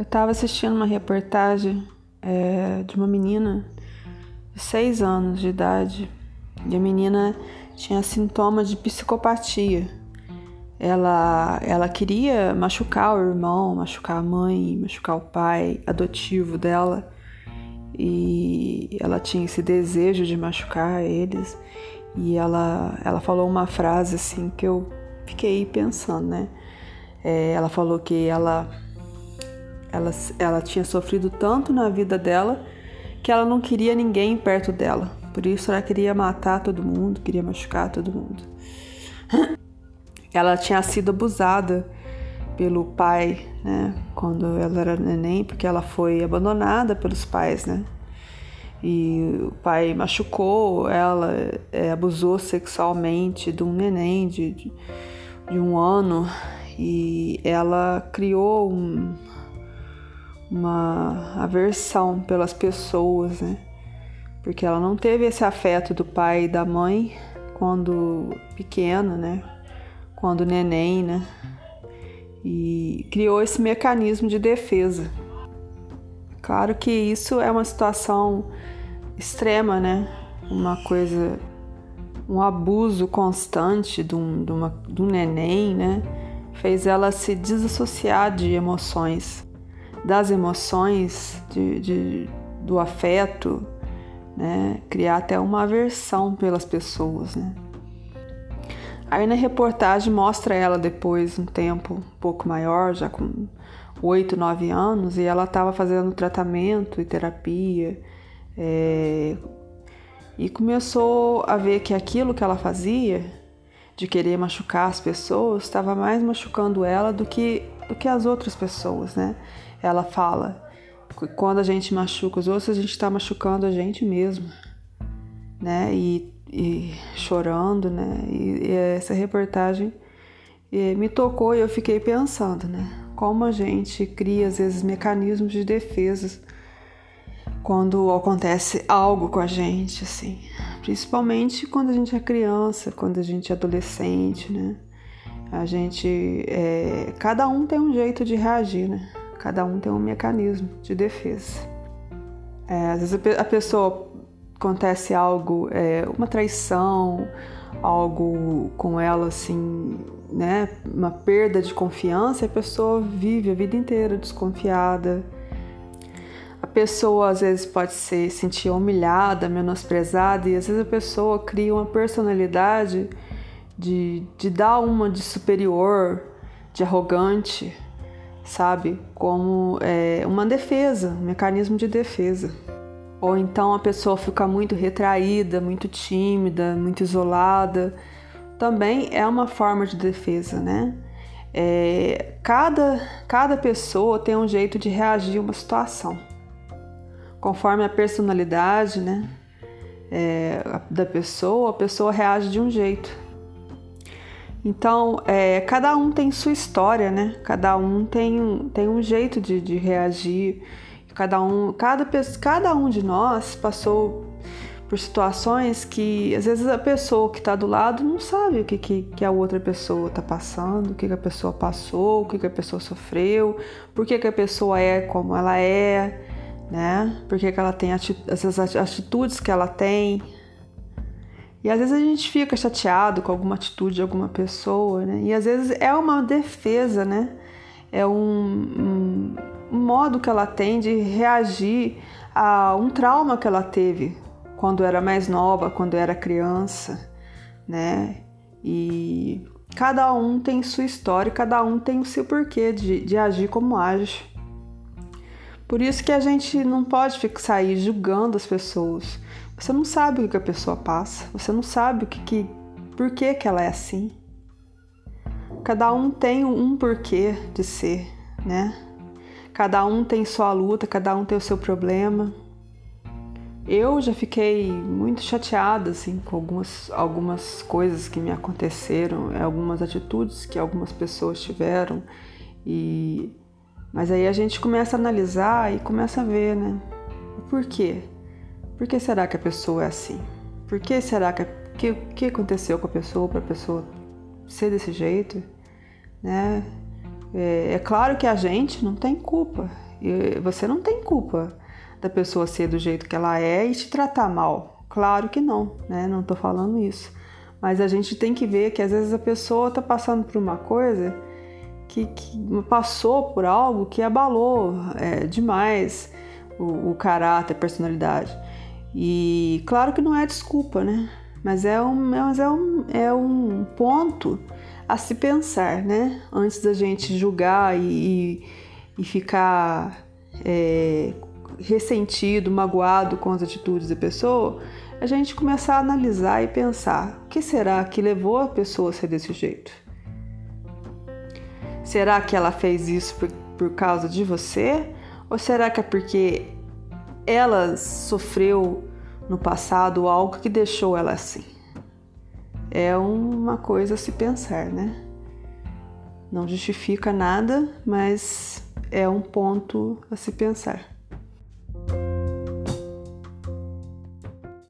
Eu estava assistindo uma reportagem é, de uma menina de 6 anos de idade e a menina tinha sintomas de psicopatia. Ela, ela queria machucar o irmão, machucar a mãe, machucar o pai adotivo dela e ela tinha esse desejo de machucar eles e ela, ela falou uma frase assim que eu fiquei pensando, né? É, ela falou que ela, ela, ela tinha sofrido tanto na vida dela que ela não queria ninguém perto dela. Por isso ela queria matar todo mundo, queria machucar todo mundo. Ela tinha sido abusada pelo pai, né, quando ela era neném, porque ela foi abandonada pelos pais, né? E o pai machucou ela, é, abusou sexualmente de um neném de, de, de um ano e ela criou um, uma aversão pelas pessoas, né? Porque ela não teve esse afeto do pai e da mãe quando pequena, né? Quando neném, né? E criou esse mecanismo de defesa. Claro que isso é uma situação extrema, né? Uma coisa, um abuso constante de um, de uma, de um neném, né? Fez ela se desassociar de emoções, das emoções, de, de do afeto, né? Criar até uma aversão pelas pessoas, né? Aí na reportagem mostra ela depois, um tempo um pouco maior, já com 8, 9 anos, e ela estava fazendo tratamento e terapia é, e começou a ver que aquilo que ela fazia, de querer machucar as pessoas, estava mais machucando ela do que, do que as outras pessoas, né? Ela fala quando a gente machuca os outros, a gente está machucando a gente mesmo, né? E, e chorando, né? E, e essa reportagem e me tocou e eu fiquei pensando, né? Como a gente cria às vezes mecanismos de defesa quando acontece algo com a gente, assim. Principalmente quando a gente é criança, quando a gente é adolescente, né? A gente. É, cada um tem um jeito de reagir, né? Cada um tem um mecanismo de defesa. É, às vezes a pessoa acontece algo, é, uma traição, algo com ela assim, né? Uma perda de confiança, a pessoa vive a vida inteira desconfiada a pessoa às vezes pode se sentir humilhada, menosprezada, e às vezes a pessoa cria uma personalidade de, de dar uma de superior, de arrogante, sabe? Como é, uma defesa, um mecanismo de defesa. Ou então a pessoa fica muito retraída, muito tímida, muito isolada. Também é uma forma de defesa, né? É, cada, cada pessoa tem um jeito de reagir a uma situação conforme a personalidade né, é, da pessoa, a pessoa reage de um jeito. Então, é, cada um tem sua história, né? Cada um tem, tem um jeito de, de reagir. Cada um, cada, cada um de nós passou por situações que às vezes a pessoa que está do lado não sabe o que, que, que a outra pessoa está passando, o que, que a pessoa passou, o que, que a pessoa sofreu, por que, que a pessoa é como ela é né? Porque que ela tem essas atitudes que ela tem. E às vezes a gente fica chateado com alguma atitude de alguma pessoa, né? E às vezes é uma defesa, né? É um, um, modo que ela tem de reagir a um trauma que ela teve quando era mais nova, quando era criança, né? E cada um tem sua história, cada um tem o seu porquê de, de agir como age. Por isso que a gente não pode ficar aí julgando as pessoas. Você não sabe o que a pessoa passa, você não sabe o que, que por que, que ela é assim. Cada um tem um porquê de ser, né? Cada um tem sua luta, cada um tem o seu problema. Eu já fiquei muito chateada assim com algumas, algumas coisas que me aconteceram, algumas atitudes que algumas pessoas tiveram e mas aí a gente começa a analisar e começa a ver, né? Por quê? Por que será que a pessoa é assim? Por que será que que, que aconteceu com a pessoa para a pessoa ser desse jeito, né? É, é, claro que a gente não tem culpa. Você não tem culpa da pessoa ser do jeito que ela é e te tratar mal. Claro que não, né? Não tô falando isso. Mas a gente tem que ver que às vezes a pessoa tá passando por uma coisa que, que passou por algo que abalou é, demais o, o caráter, a personalidade. E claro que não é desculpa, né? Mas é um, mas é um, é um ponto a se pensar, né? Antes da gente julgar e, e ficar é, ressentido, magoado com as atitudes da pessoa, a gente começar a analisar e pensar: o que será que levou a pessoa a ser desse jeito? Será que ela fez isso por, por causa de você? Ou será que é porque ela sofreu no passado algo que deixou ela assim? É uma coisa a se pensar, né? Não justifica nada, mas é um ponto a se pensar.